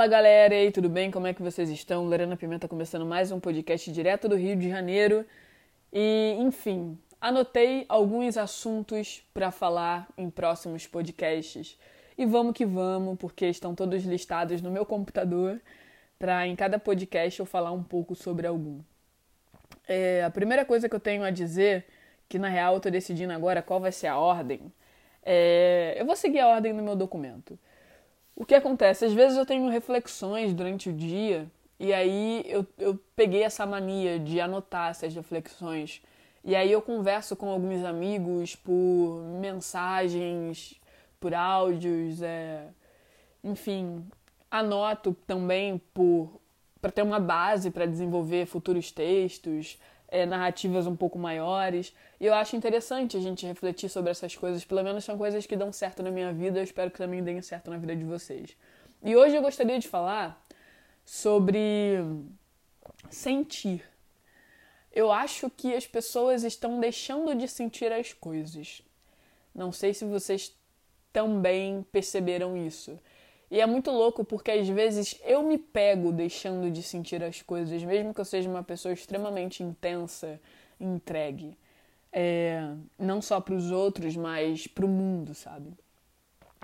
Fala galera, e aí, tudo bem? Como é que vocês estão? Lorena Pimenta começando mais um podcast direto do Rio de Janeiro. E, enfim, anotei alguns assuntos para falar em próximos podcasts. E vamos que vamos, porque estão todos listados no meu computador para em cada podcast eu falar um pouco sobre algum. É, a primeira coisa que eu tenho a dizer, que na real eu tô decidindo agora qual vai ser a ordem, é, eu vou seguir a ordem no meu documento. O que acontece? Às vezes eu tenho reflexões durante o dia e aí eu, eu peguei essa mania de anotar essas reflexões. E aí eu converso com alguns amigos por mensagens, por áudios, é... enfim, anoto também por para ter uma base para desenvolver futuros textos, é, narrativas um pouco maiores. E eu acho interessante a gente refletir sobre essas coisas, pelo menos são coisas que dão certo na minha vida, eu espero que também deem certo na vida de vocês. E hoje eu gostaria de falar sobre sentir. Eu acho que as pessoas estão deixando de sentir as coisas. Não sei se vocês também perceberam isso. E é muito louco porque às vezes eu me pego deixando de sentir as coisas, mesmo que eu seja uma pessoa extremamente intensa, entregue. É, não só para os outros, mas para o mundo, sabe?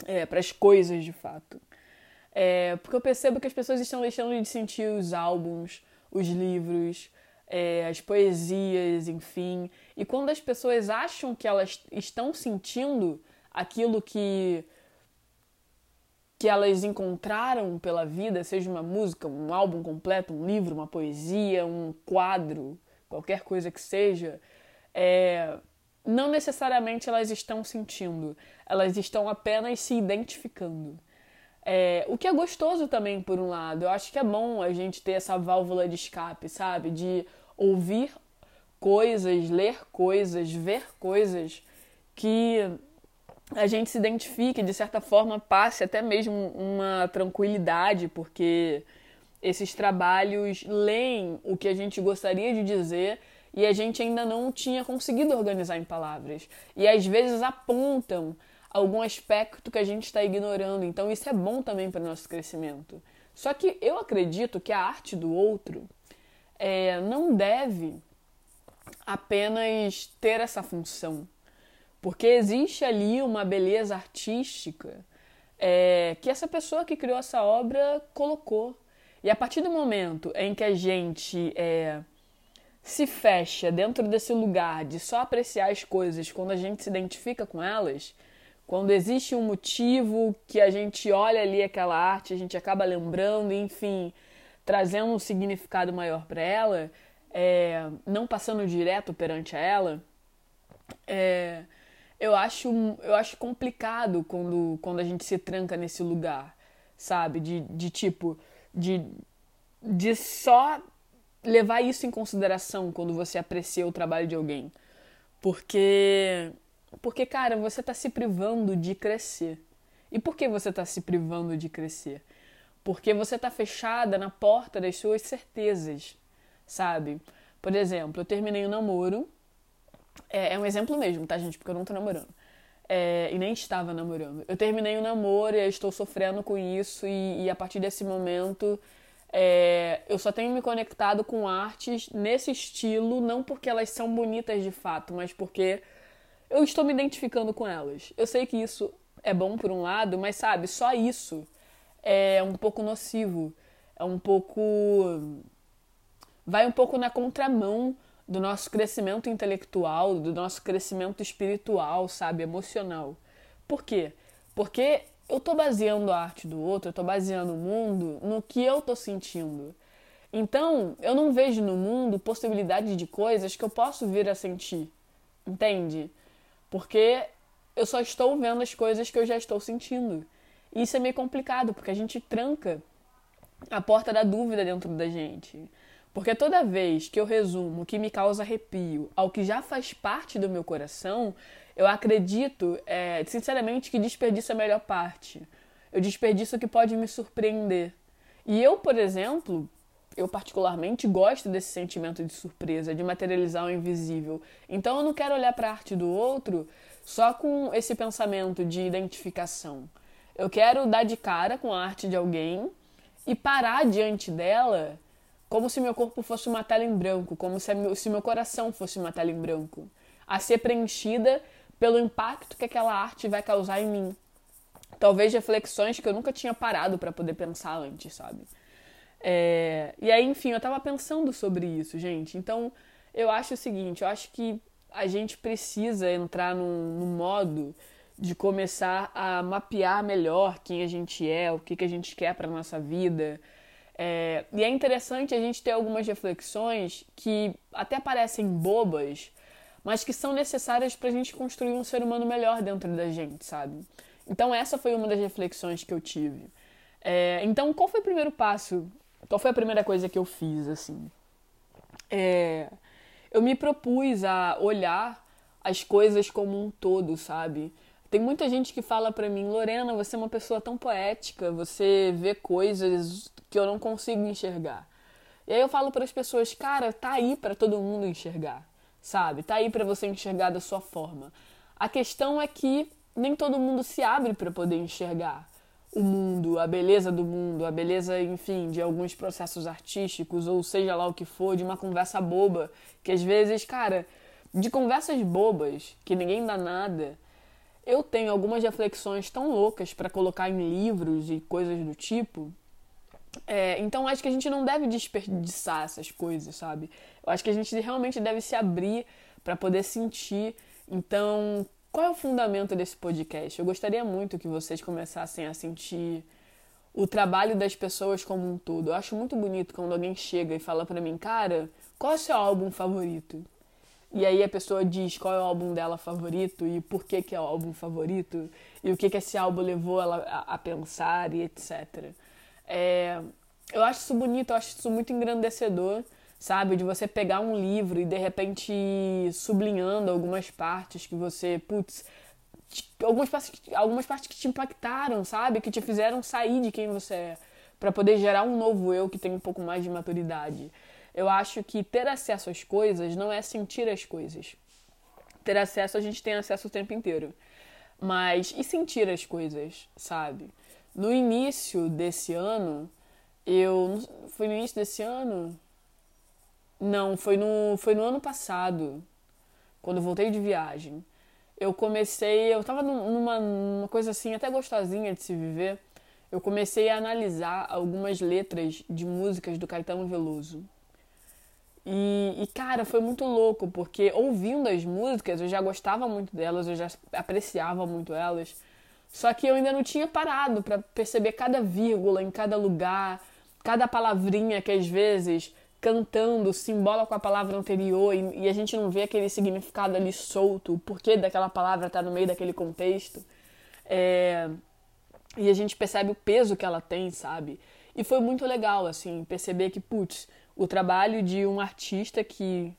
É, para as coisas de fato. É, porque eu percebo que as pessoas estão deixando de sentir os álbuns, os livros, é, as poesias, enfim. E quando as pessoas acham que elas estão sentindo aquilo que que elas encontraram pela vida, seja uma música, um álbum completo, um livro, uma poesia, um quadro, qualquer coisa que seja, é, não necessariamente elas estão sentindo, elas estão apenas se identificando. É, o que é gostoso também, por um lado. Eu acho que é bom a gente ter essa válvula de escape, sabe? De ouvir coisas, ler coisas, ver coisas que a gente se identifique, de certa forma, passe até mesmo uma tranquilidade, porque esses trabalhos leem o que a gente gostaria de dizer e a gente ainda não tinha conseguido organizar em palavras. E às vezes apontam algum aspecto que a gente está ignorando. Então isso é bom também para o nosso crescimento. Só que eu acredito que a arte do outro é, não deve apenas ter essa função porque existe ali uma beleza artística é, que essa pessoa que criou essa obra colocou. E a partir do momento em que a gente é, se fecha dentro desse lugar de só apreciar as coisas quando a gente se identifica com elas, quando existe um motivo que a gente olha ali aquela arte, a gente acaba lembrando, enfim, trazendo um significado maior para ela, é, não passando direto perante ela, é, eu acho, eu acho complicado quando, quando a gente se tranca nesse lugar, sabe? De, de tipo, de, de só levar isso em consideração quando você aprecia o trabalho de alguém. Porque, porque cara, você está se privando de crescer. E por que você está se privando de crescer? Porque você está fechada na porta das suas certezas, sabe? Por exemplo, eu terminei o um namoro é, é um exemplo mesmo, tá, gente? Porque eu não tô namorando. É, e nem estava namorando. Eu terminei o namoro e estou sofrendo com isso, e, e a partir desse momento é, eu só tenho me conectado com artes nesse estilo, não porque elas são bonitas de fato, mas porque eu estou me identificando com elas. Eu sei que isso é bom por um lado, mas sabe, só isso é um pouco nocivo, é um pouco. vai um pouco na contramão do nosso crescimento intelectual, do nosso crescimento espiritual, sabe, emocional. Por quê? Porque eu tô baseando a arte do outro, eu tô baseando o mundo no que eu tô sentindo. Então, eu não vejo no mundo possibilidade de coisas que eu posso vir a sentir. Entende? Porque eu só estou vendo as coisas que eu já estou sentindo. Isso é meio complicado, porque a gente tranca a porta da dúvida dentro da gente. Porque toda vez que eu resumo o que me causa arrepio ao que já faz parte do meu coração, eu acredito, é, sinceramente, que desperdiço a melhor parte. Eu desperdiço o que pode me surpreender. E eu, por exemplo, eu particularmente gosto desse sentimento de surpresa, de materializar o invisível. Então eu não quero olhar para a arte do outro só com esse pensamento de identificação. Eu quero dar de cara com a arte de alguém e parar diante dela como se meu corpo fosse uma tela em branco, como se meu coração fosse uma tela em branco, a ser preenchida pelo impacto que aquela arte vai causar em mim. Talvez reflexões que eu nunca tinha parado para poder pensar antes, sabe? É... E aí, enfim, eu tava pensando sobre isso, gente. Então, eu acho o seguinte: eu acho que a gente precisa entrar num, num modo de começar a mapear melhor quem a gente é, o que, que a gente quer para nossa vida. É, e é interessante a gente ter algumas reflexões que até parecem bobas, mas que são necessárias para a gente construir um ser humano melhor dentro da gente, sabe? Então, essa foi uma das reflexões que eu tive. É, então, qual foi o primeiro passo? Qual foi a primeira coisa que eu fiz, assim? É, eu me propus a olhar as coisas como um todo, sabe? Tem muita gente que fala pra mim, Lorena, você é uma pessoa tão poética, você vê coisas que eu não consigo enxergar. E aí eu falo para as pessoas, cara, tá aí para todo mundo enxergar, sabe? Tá aí para você enxergar da sua forma. A questão é que nem todo mundo se abre para poder enxergar o mundo, a beleza do mundo, a beleza, enfim, de alguns processos artísticos, ou seja lá o que for, de uma conversa boba, que às vezes, cara, de conversas bobas, que ninguém dá nada, eu tenho algumas reflexões tão loucas para colocar em livros e coisas do tipo. É, então acho que a gente não deve desperdiçar essas coisas, sabe? Eu acho que a gente realmente deve se abrir para poder sentir. Então, qual é o fundamento desse podcast? Eu gostaria muito que vocês começassem a sentir o trabalho das pessoas como um todo. Eu acho muito bonito quando alguém chega e fala para mim, cara, qual é o seu álbum favorito? E aí a pessoa diz qual é o álbum dela favorito e por que, que é o álbum favorito e o que, que esse álbum levou ela a, a pensar e etc. É, eu acho isso bonito, eu acho isso muito engrandecedor sabe? De você pegar um livro e de repente ir sublinhando algumas partes que você, putz, algumas partes, algumas partes que te impactaram, sabe? Que te fizeram sair de quem você é, para poder gerar um novo eu que tem um pouco mais de maturidade. Eu acho que ter acesso às coisas não é sentir as coisas. Ter acesso, a gente tem acesso o tempo inteiro. Mas e sentir as coisas, sabe? No início desse ano, eu. Foi no início desse ano? Não, foi no, foi no ano passado, quando eu voltei de viagem. Eu comecei, eu tava numa, numa coisa assim, até gostosinha de se viver. Eu comecei a analisar algumas letras de músicas do Caetano Veloso. E, e, cara, foi muito louco, porque ouvindo as músicas, eu já gostava muito delas, eu já apreciava muito elas. Só que eu ainda não tinha parado para perceber cada vírgula em cada lugar, cada palavrinha que às vezes cantando, simbola com a palavra anterior e, e, a gente não vê aquele significado ali solto, o porquê daquela palavra tá no meio daquele contexto. É, e a gente percebe o peso que ela tem, sabe? E foi muito legal, assim, perceber que, putz, o trabalho de um artista que,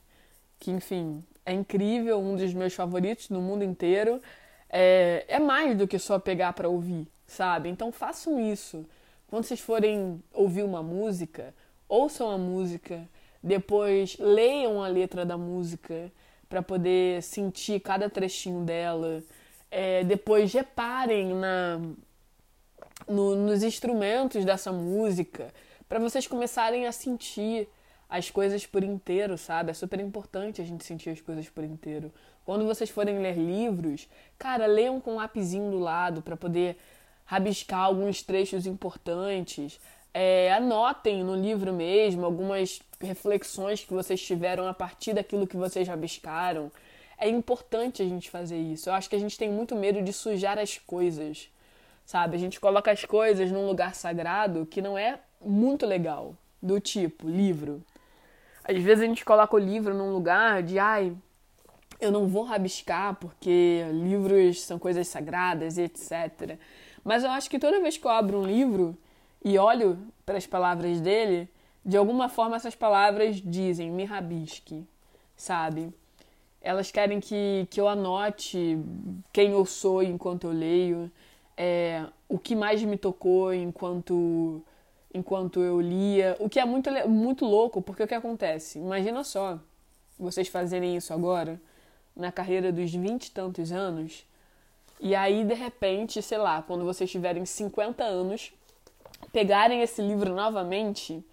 que enfim, é incrível, um dos meus favoritos no mundo inteiro, é, é mais do que só pegar para ouvir, sabe? Então façam isso. Quando vocês forem ouvir uma música, ouçam a música, depois leiam a letra da música para poder sentir cada trechinho dela, é, depois reparem na, no, nos instrumentos dessa música, para vocês começarem a sentir as coisas por inteiro, sabe? É super importante a gente sentir as coisas por inteiro. Quando vocês forem ler livros, cara, leiam com um lapisinho do lado para poder rabiscar alguns trechos importantes. É, anotem no livro mesmo algumas reflexões que vocês tiveram a partir daquilo que vocês rabiscaram. É importante a gente fazer isso. Eu acho que a gente tem muito medo de sujar as coisas, sabe? A gente coloca as coisas num lugar sagrado que não é muito legal. Do tipo, livro. Às vezes a gente coloca o livro num lugar de, ai, eu não vou rabiscar porque livros são coisas sagradas e etc. Mas eu acho que toda vez que eu abro um livro, e olho para as palavras dele, de alguma forma essas palavras dizem me rabisque, sabe? Elas querem que, que eu anote quem eu sou enquanto eu leio, é, o que mais me tocou enquanto enquanto eu lia, o que é muito, muito louco, porque o que acontece? Imagina só vocês fazerem isso agora, na carreira dos vinte e tantos anos, e aí de repente, sei lá, quando vocês tiverem 50 anos, pegarem esse livro novamente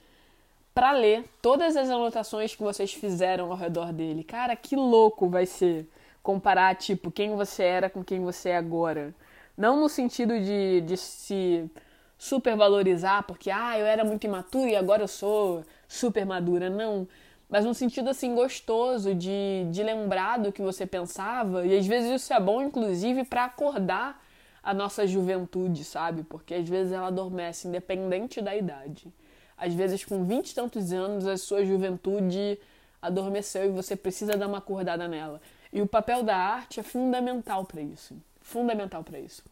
para ler todas as anotações que vocês fizeram ao redor dele. Cara, que louco vai ser comparar, tipo, quem você era com quem você é agora. Não no sentido de, de se supervalorizar, porque, ah, eu era muito imaturo e agora eu sou super madura. Não. Mas no sentido, assim, gostoso de, de lembrar do que você pensava. E às vezes isso é bom, inclusive, para acordar a nossa juventude, sabe? Porque às vezes ela adormece, independente da idade. Às vezes, com vinte e tantos anos, a sua juventude adormeceu e você precisa dar uma acordada nela. E o papel da arte é fundamental para isso. Fundamental para isso.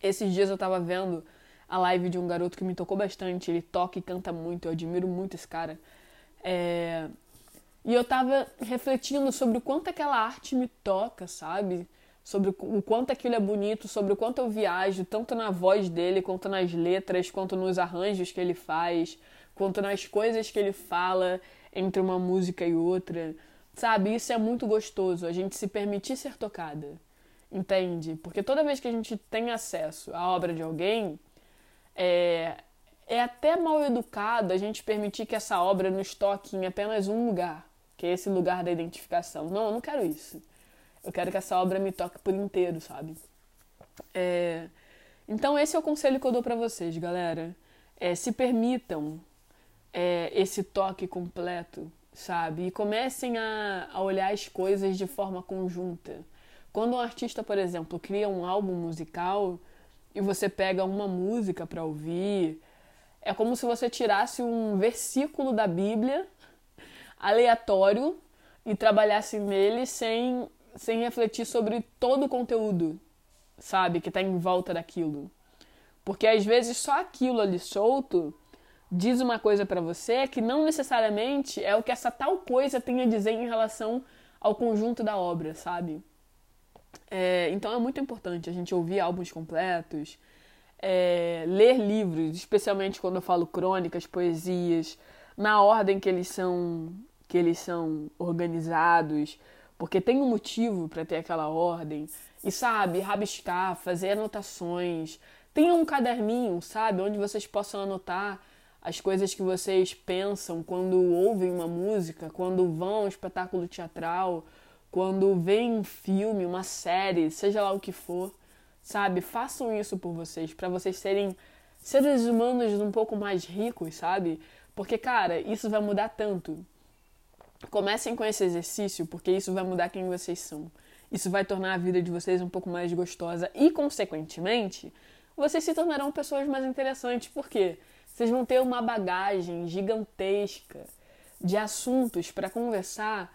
Esses dias eu tava vendo a live de um garoto que me tocou bastante. Ele toca e canta muito, eu admiro muito esse cara. É... E eu tava refletindo sobre o quanto aquela arte me toca, sabe? Sobre o quanto aquilo é bonito, sobre o quanto eu viajo, tanto na voz dele, quanto nas letras, quanto nos arranjos que ele faz, quanto nas coisas que ele fala entre uma música e outra. Sabe, isso é muito gostoso, a gente se permitir ser tocada. Entende? Porque toda vez que a gente tem acesso à obra de alguém, é, é até mal educado a gente permitir que essa obra nos toque em apenas um lugar, que é esse lugar da identificação. Não, eu não quero isso. Eu quero que essa obra me toque por inteiro, sabe? É, então esse é o conselho que eu dou para vocês, galera. É, se permitam é, esse toque completo sabe? E comecem a, a olhar as coisas de forma conjunta. Quando um artista, por exemplo, cria um álbum musical e você pega uma música para ouvir, é como se você tirasse um versículo da Bíblia aleatório e trabalhasse nele sem, sem refletir sobre todo o conteúdo, sabe, que está em volta daquilo. Porque às vezes só aquilo ali solto diz uma coisa para você que não necessariamente é o que essa tal coisa tem a dizer em relação ao conjunto da obra, sabe? É, então é muito importante a gente ouvir álbuns completos, é, ler livros, especialmente quando eu falo crônicas, poesias, na ordem que eles são que eles são organizados, porque tem um motivo para ter aquela ordem. E sabe, rabiscar, fazer anotações. Tenha um caderninho, sabe, onde vocês possam anotar as coisas que vocês pensam quando ouvem uma música, quando vão a um espetáculo teatral, quando veem um filme, uma série, seja lá o que for, sabe? Façam isso por vocês, para vocês serem seres humanos um pouco mais ricos, sabe? Porque, cara, isso vai mudar tanto. Comecem com esse exercício, porque isso vai mudar quem vocês são. Isso vai tornar a vida de vocês um pouco mais gostosa e, consequentemente, vocês se tornarão pessoas mais interessantes. Por quê? Vocês vão ter uma bagagem gigantesca de assuntos para conversar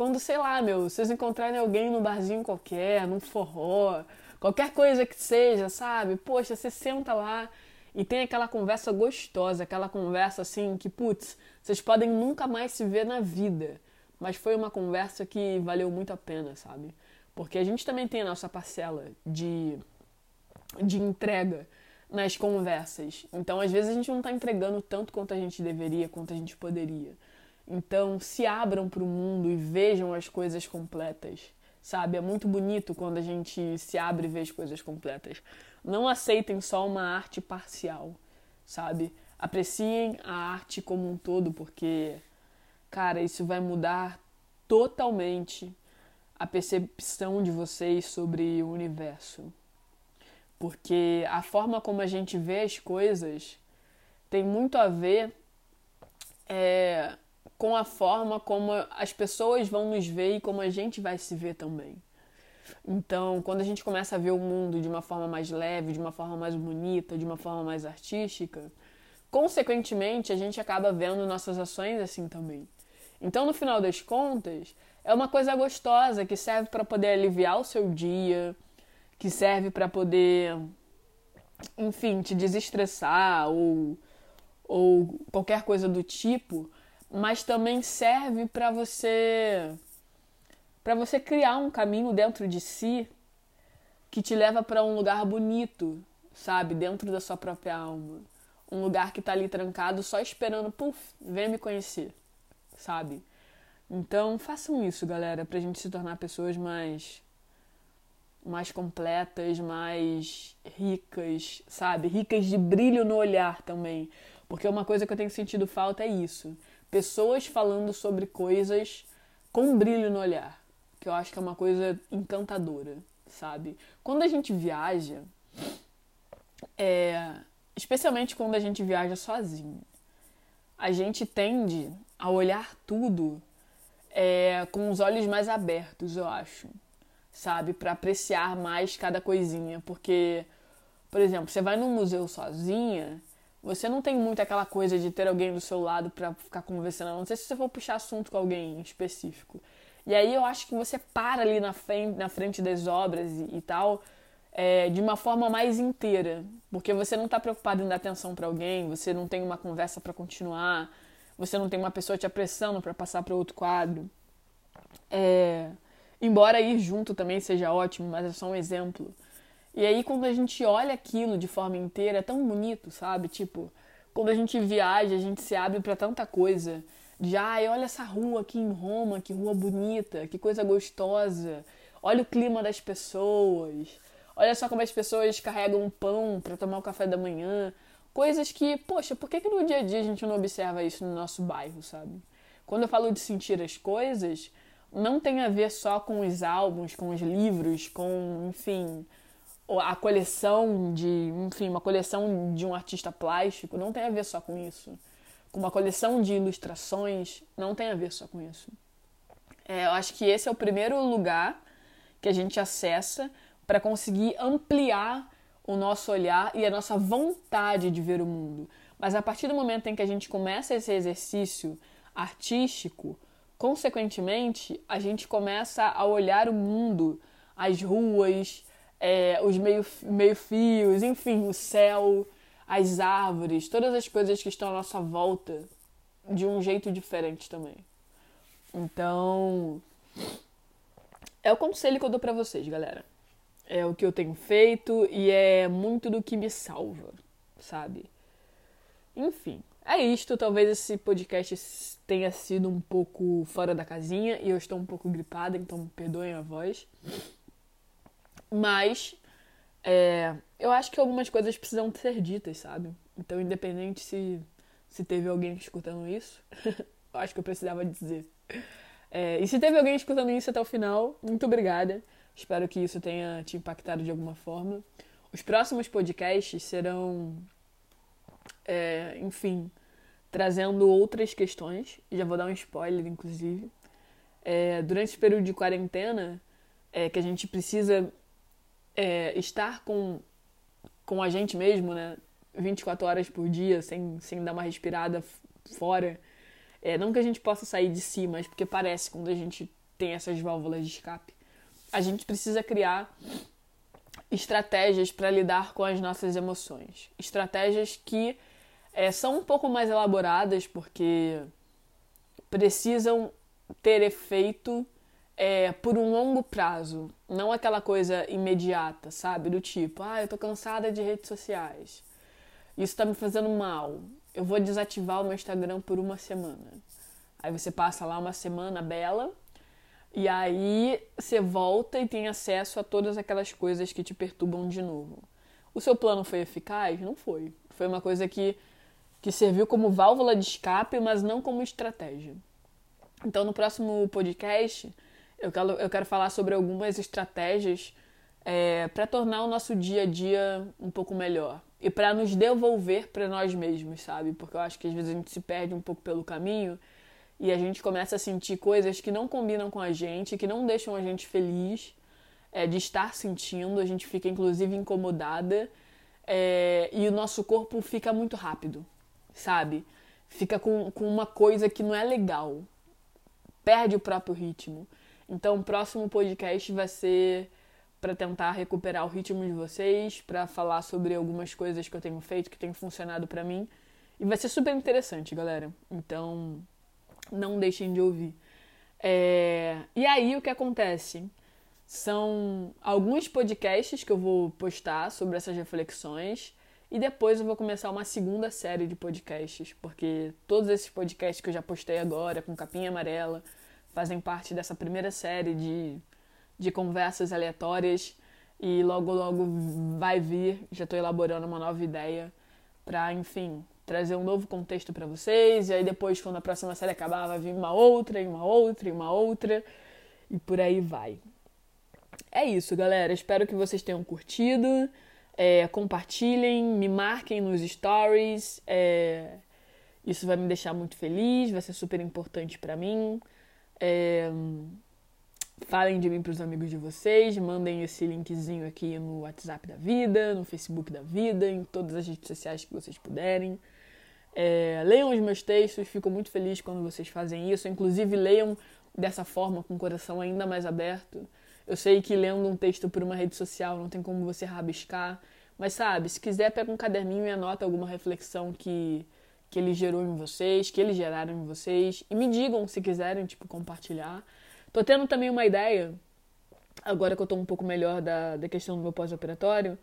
quando, sei lá, meu, vocês encontrarem alguém num barzinho qualquer, num forró, qualquer coisa que seja, sabe? Poxa, você senta lá e tem aquela conversa gostosa, aquela conversa assim que, putz, vocês podem nunca mais se ver na vida, mas foi uma conversa que valeu muito a pena, sabe? Porque a gente também tem a nossa parcela de, de entrega nas conversas. Então, às vezes, a gente não está entregando tanto quanto a gente deveria, quanto a gente poderia. Então, se abram para o mundo e vejam as coisas completas, sabe? É muito bonito quando a gente se abre e vê as coisas completas. Não aceitem só uma arte parcial, sabe? Apreciem a arte como um todo, porque, cara, isso vai mudar totalmente a percepção de vocês sobre o universo porque a forma como a gente vê as coisas tem muito a ver é, com a forma como as pessoas vão nos ver e como a gente vai se ver também. Então, quando a gente começa a ver o mundo de uma forma mais leve, de uma forma mais bonita, de uma forma mais artística, consequentemente a gente acaba vendo nossas ações assim também. Então, no final das contas, é uma coisa gostosa que serve para poder aliviar o seu dia, que serve para poder, enfim, te desestressar ou, ou qualquer coisa do tipo, mas também serve para você para você criar um caminho dentro de si que te leva para um lugar bonito, sabe, dentro da sua própria alma. Um lugar que tá ali trancado só esperando, puf, venha me conhecer, sabe? Então, façam isso, galera, pra gente se tornar pessoas mais mais completas, mais ricas, sabe? Ricas de brilho no olhar também. Porque uma coisa que eu tenho sentido falta é isso. Pessoas falando sobre coisas com brilho no olhar. Que eu acho que é uma coisa encantadora, sabe? Quando a gente viaja, é, especialmente quando a gente viaja sozinho, a gente tende a olhar tudo é, com os olhos mais abertos, eu acho, sabe? Para apreciar mais cada coisinha. Porque, por exemplo, você vai num museu sozinha, você não tem muito aquela coisa de ter alguém do seu lado para ficar conversando. Não sei se você for puxar assunto com alguém específico. E aí eu acho que você para ali na frente, na frente das obras e, e tal, é, de uma forma mais inteira, porque você não está preocupado em dar atenção para alguém, você não tem uma conversa para continuar, você não tem uma pessoa te apressando para passar para outro quadro. É, embora ir junto também seja ótimo, mas é só um exemplo. E aí, quando a gente olha aquilo de forma inteira, é tão bonito, sabe? Tipo, quando a gente viaja, a gente se abre para tanta coisa. De, ai, olha essa rua aqui em Roma, que rua bonita, que coisa gostosa. Olha o clima das pessoas. Olha só como as pessoas carregam pão para tomar o café da manhã. Coisas que, poxa, por que, que no dia a dia a gente não observa isso no nosso bairro, sabe? Quando eu falo de sentir as coisas, não tem a ver só com os álbuns, com os livros, com, enfim, a coleção de, enfim, uma coleção de um artista plástico não tem a ver só com isso. Com uma coleção de ilustrações não tem a ver só com isso. É, eu acho que esse é o primeiro lugar que a gente acessa para conseguir ampliar o nosso olhar e a nossa vontade de ver o mundo. Mas a partir do momento em que a gente começa esse exercício artístico, consequentemente, a gente começa a olhar o mundo, as ruas, é, os meio-fios, meio enfim, o céu, as árvores, todas as coisas que estão à nossa volta de um jeito diferente também. Então, é o conselho que eu dou para vocês, galera. É o que eu tenho feito e é muito do que me salva, sabe? Enfim, é isto. Talvez esse podcast tenha sido um pouco fora da casinha e eu estou um pouco gripada, então perdoem a voz. Mas é, eu acho que algumas coisas precisam ser ditas, sabe? Então, independente se, se teve alguém escutando isso, eu acho que eu precisava dizer. É, e se teve alguém escutando isso até o final, muito obrigada. Espero que isso tenha te impactado de alguma forma. Os próximos podcasts serão, é, enfim, trazendo outras questões. Já vou dar um spoiler, inclusive. É, durante esse período de quarentena, é, que a gente precisa é, estar com, com a gente mesmo, né? 24 horas por dia, sem, sem dar uma respirada fora. É, não que a gente possa sair de si, mas porque parece quando a gente tem essas válvulas de escape. A gente precisa criar estratégias para lidar com as nossas emoções. Estratégias que é, são um pouco mais elaboradas, porque precisam ter efeito é, por um longo prazo, não aquela coisa imediata, sabe? Do tipo, ah, eu tô cansada de redes sociais, isso tá me fazendo mal, eu vou desativar o meu Instagram por uma semana. Aí você passa lá uma semana bela, e aí você volta e tem acesso a todas aquelas coisas que te perturbam de novo. O seu plano foi eficaz? Não foi. Foi uma coisa que, que serviu como válvula de escape, mas não como estratégia. Então, no próximo podcast, eu quero, eu quero falar sobre algumas estratégias é, para tornar o nosso dia a dia um pouco melhor e para nos devolver para nós mesmos, sabe? Porque eu acho que às vezes a gente se perde um pouco pelo caminho e a gente começa a sentir coisas que não combinam com a gente, que não deixam a gente feliz é, de estar sentindo, a gente fica inclusive incomodada é, e o nosso corpo fica muito rápido, sabe? Fica com, com uma coisa que não é legal, perde o próprio ritmo. Então, o próximo podcast vai ser para tentar recuperar o ritmo de vocês, para falar sobre algumas coisas que eu tenho feito que tem funcionado para mim. E vai ser super interessante, galera. Então, não deixem de ouvir. É... E aí, o que acontece? São alguns podcasts que eu vou postar sobre essas reflexões. E depois eu vou começar uma segunda série de podcasts, porque todos esses podcasts que eu já postei agora, com capinha amarela, fazem parte dessa primeira série de, de conversas aleatórias E logo, logo vai vir. Já estou elaborando uma nova ideia para, enfim, trazer um novo contexto para vocês. E aí depois, quando a próxima série acabar, vai vir uma outra, e uma outra, e uma outra. E por aí vai. É isso, galera. Espero que vocês tenham curtido. É, compartilhem, me marquem nos stories. É, isso vai me deixar muito feliz, vai ser super importante para mim. É, falem de mim para os amigos de vocês, mandem esse linkzinho aqui no WhatsApp da vida, no Facebook da vida, em todas as redes sociais que vocês puderem. É, leiam os meus textos, fico muito feliz quando vocês fazem isso. Inclusive, leiam dessa forma, com o coração ainda mais aberto. Eu sei que lendo um texto por uma rede social não tem como você rabiscar, mas sabe, se quiser, pega um caderninho e anota alguma reflexão que, que ele gerou em vocês, que eles geraram em vocês, e me digam se quiserem, tipo, compartilhar. Tô tendo também uma ideia, agora que eu tô um pouco melhor da, da questão do meu pós-operatório,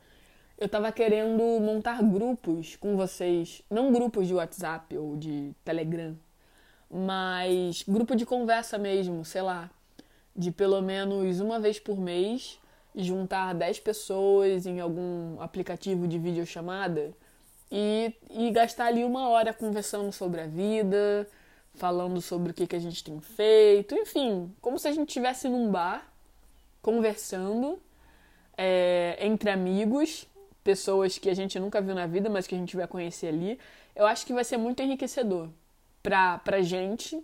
eu tava querendo montar grupos com vocês, não grupos de WhatsApp ou de Telegram, mas grupo de conversa mesmo, sei lá, de pelo menos uma vez por mês juntar 10 pessoas em algum aplicativo de videochamada e, e gastar ali uma hora conversando sobre a vida, falando sobre o que, que a gente tem feito, enfim, como se a gente estivesse num bar conversando é, entre amigos, pessoas que a gente nunca viu na vida, mas que a gente vai conhecer ali. Eu acho que vai ser muito enriquecedor pra, pra gente,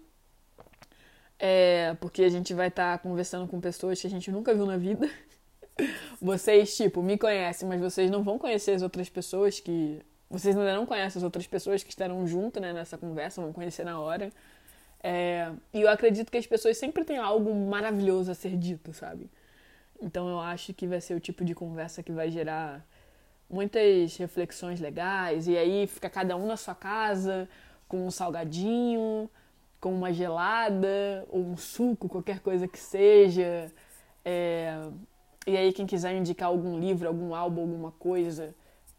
é, porque a gente vai estar tá conversando com pessoas que a gente nunca viu na vida. Vocês, tipo, me conhecem, mas vocês não vão conhecer as outras pessoas que. Vocês ainda não conhecem as outras pessoas que estarão junto né, nessa conversa, vão conhecer na hora. É, e eu acredito que as pessoas sempre têm algo maravilhoso a ser dito, sabe? Então eu acho que vai ser o tipo de conversa que vai gerar muitas reflexões legais. E aí fica cada um na sua casa, com um salgadinho, com uma gelada, ou um suco, qualquer coisa que seja. É... E aí, quem quiser indicar algum livro, algum álbum, alguma coisa,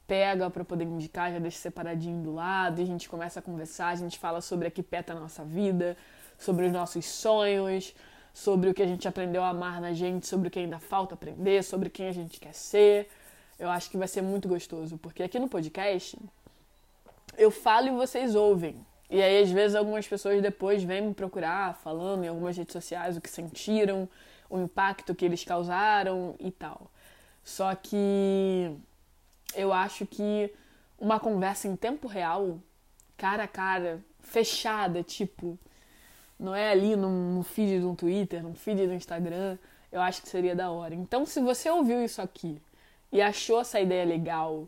pega para poder indicar, já deixa separadinho do lado, e a gente começa a conversar, a gente fala sobre a que peta a nossa vida, sobre os nossos sonhos, sobre o que a gente aprendeu a amar na gente, sobre o que ainda falta aprender, sobre quem a gente quer ser. Eu acho que vai ser muito gostoso, porque aqui no podcast eu falo e vocês ouvem. E aí, às vezes, algumas pessoas depois vêm me procurar, falando em algumas redes sociais o que sentiram, o impacto que eles causaram e tal. Só que eu acho que uma conversa em tempo real, cara a cara, fechada, tipo, não é ali no, feed do Twitter, no feed do Instagram, eu acho que seria da hora. Então, se você ouviu isso aqui e achou essa ideia legal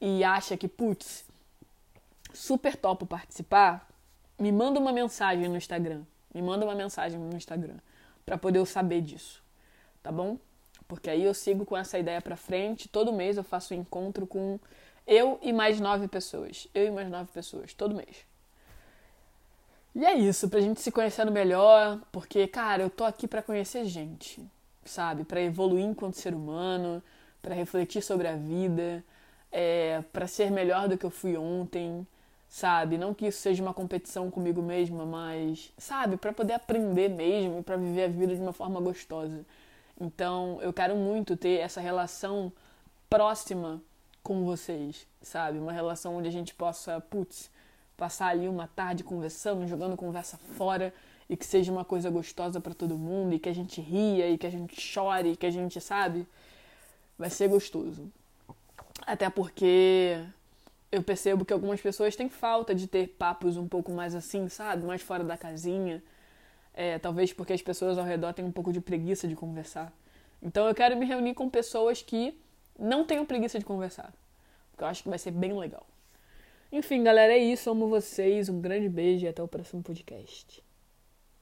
e acha que, putz, super topo participar, me manda uma mensagem no Instagram. Me manda uma mensagem no Instagram para poder eu saber disso, tá bom? Porque aí eu sigo com essa ideia para frente. Todo mês eu faço um encontro com eu e mais nove pessoas. Eu e mais nove pessoas, todo mês. E é isso, pra gente se conhecendo melhor, porque, cara, eu tô aqui para conhecer gente, sabe? Para evoluir enquanto ser humano, para refletir sobre a vida, é, para ser melhor do que eu fui ontem sabe? Não que isso seja uma competição comigo mesma, mas, sabe, para poder aprender mesmo e para viver a vida de uma forma gostosa. Então, eu quero muito ter essa relação próxima com vocês, sabe? Uma relação onde a gente possa, putz, passar ali uma tarde conversando, jogando conversa fora e que seja uma coisa gostosa para todo mundo e que a gente ria e que a gente chore e que a gente, sabe? Vai ser gostoso. Até porque eu percebo que algumas pessoas têm falta de ter papos um pouco mais assim, sabe? Mais fora da casinha. É, talvez porque as pessoas ao redor têm um pouco de preguiça de conversar. Então eu quero me reunir com pessoas que não tenham preguiça de conversar. Porque eu acho que vai ser bem legal. Enfim, galera, é isso. Amo vocês. Um grande beijo e até o próximo podcast.